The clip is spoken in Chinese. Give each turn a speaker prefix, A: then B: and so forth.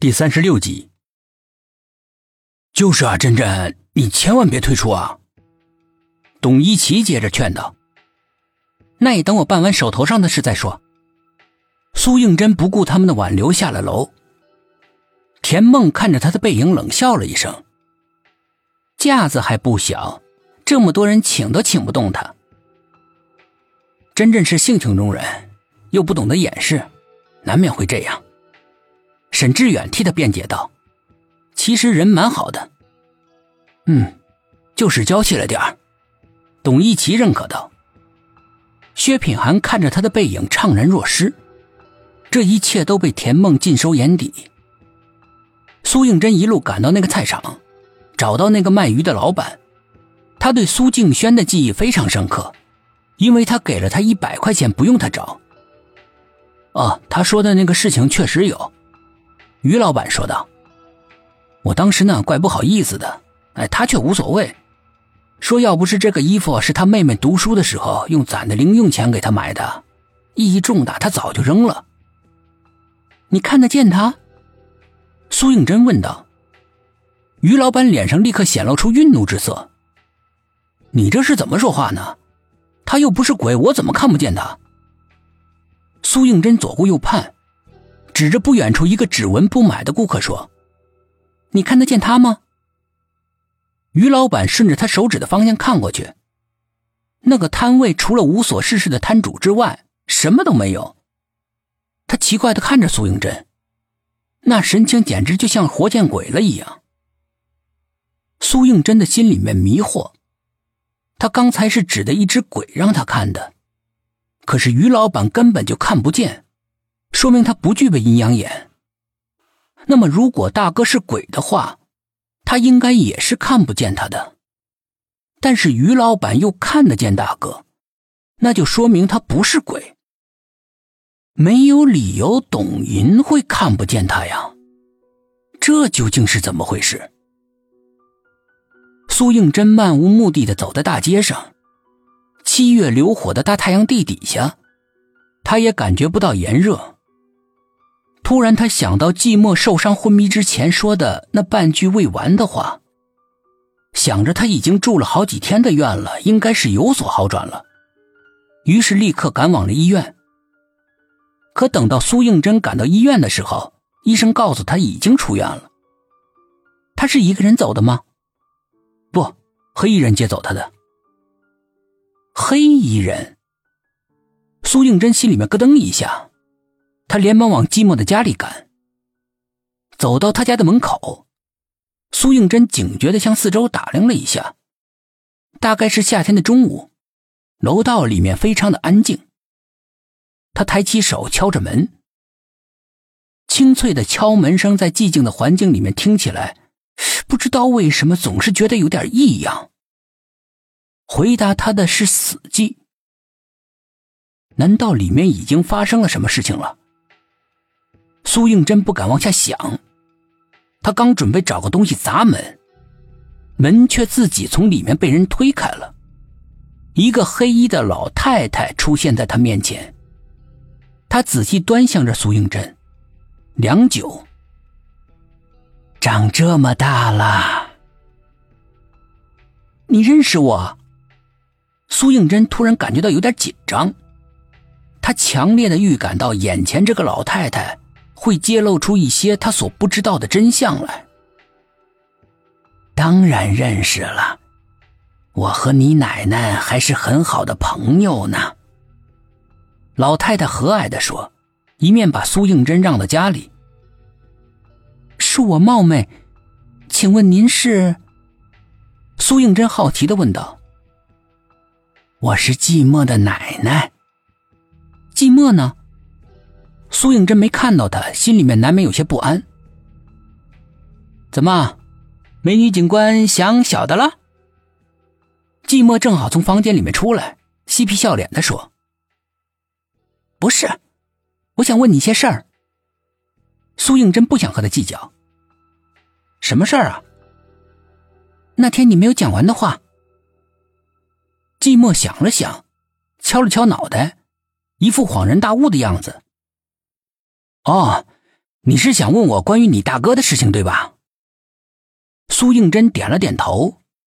A: 第三十六集，就是啊，珍珍，你千万别退出啊！董一奇接着劝道：“
B: 那也等我办完手头上的事再说。”
A: 苏应真不顾他们的挽留，下了楼。田梦看着他的背影，冷笑了一声：“
B: 架子还不小，这么多人请都请不动他。
A: 真真是性情中人，又不懂得掩饰，难免会这样。”沈志远替他辩解道：“其实人蛮好的。”“嗯，就是娇气了点儿。”董一奇认可道。薛品涵看着他的背影，怅然若失。这一切都被田梦尽收眼底。苏应真一路赶到那个菜场，找到那个卖鱼的老板。他对苏静轩的记忆非常深刻，因为他给了他一百块钱，不用他找。哦，他说的那个事情确实有。于老板说道：“我当时呢，怪不好意思的。哎，他却无所谓，说要不是这个衣服是他妹妹读书的时候用攒的零用钱给他买的，意义重大，他早就扔了。
B: 你看得见他？”
A: 苏应真问道。于老板脸上立刻显露出愠怒之色：“你这是怎么说话呢？他又不是鬼，我怎么看不见他？”苏应真左顾右盼。指着不远处一个只闻不买的顾客说：“
B: 你看得见他吗？”
A: 于老板顺着他手指的方向看过去，那个摊位除了无所事事的摊主之外，什么都没有。他奇怪的看着苏应真，那神情简直就像活见鬼了一样。苏应真的心里面迷惑，他刚才是指的一只鬼让他看的，可是于老板根本就看不见。说明他不具备阴阳眼。那么，如果大哥是鬼的话，他应该也是看不见他的。但是于老板又看得见大哥，那就说明他不是鬼。没有理由董银会看不见他呀，这究竟是怎么回事？苏应真漫无目的的走在大街上，七月流火的大太阳地底下，他也感觉不到炎热。突然，他想到季末受伤昏迷之前说的那半句未完的话，想着他已经住了好几天的院了，应该是有所好转了，于是立刻赶往了医院。可等到苏应真赶到医院的时候，医生告诉他已经出院了。
B: 他是一个人走的吗？
A: 不，黑衣人接走他的。黑衣人。苏应真心里面咯噔一下。他连忙往季末的家里赶。走到他家的门口，苏应真警觉的向四周打量了一下。大概是夏天的中午，楼道里面非常的安静。他抬起手敲着门，清脆的敲门声在寂静的环境里面听起来，不知道为什么总是觉得有点异样。回答他的是死寂。难道里面已经发生了什么事情了？苏应真不敢往下想，他刚准备找个东西砸门，门却自己从里面被人推开了。一个黑衣的老太太出现在他面前，他仔细端详着苏应真，良久，长这么大了，
B: 你认识我？
A: 苏应真突然感觉到有点紧张，他强烈的预感到眼前这个老太太。会揭露出一些他所不知道的真相来。当然认识了，我和你奶奶还是很好的朋友呢。老太太和蔼的说，一面把苏应真让到家里。
B: 恕我冒昧，请问您是？
A: 苏应真好奇的问道。我是寂寞的奶奶。
B: 寂寞呢？
A: 苏应真没看到他，心里面难免有些不安。怎么，美女警官想小的了？寂寞正好从房间里面出来，嬉皮笑脸的说：“
B: 不是，我想问你些事儿。”
A: 苏应真不想和他计较。什么事儿啊？
B: 那天你没有讲完的话。
A: 寂寞想了想，敲了敲脑袋，一副恍然大悟的样子。哦，你是想问我关于你大哥的事情对吧？苏应真点了点头。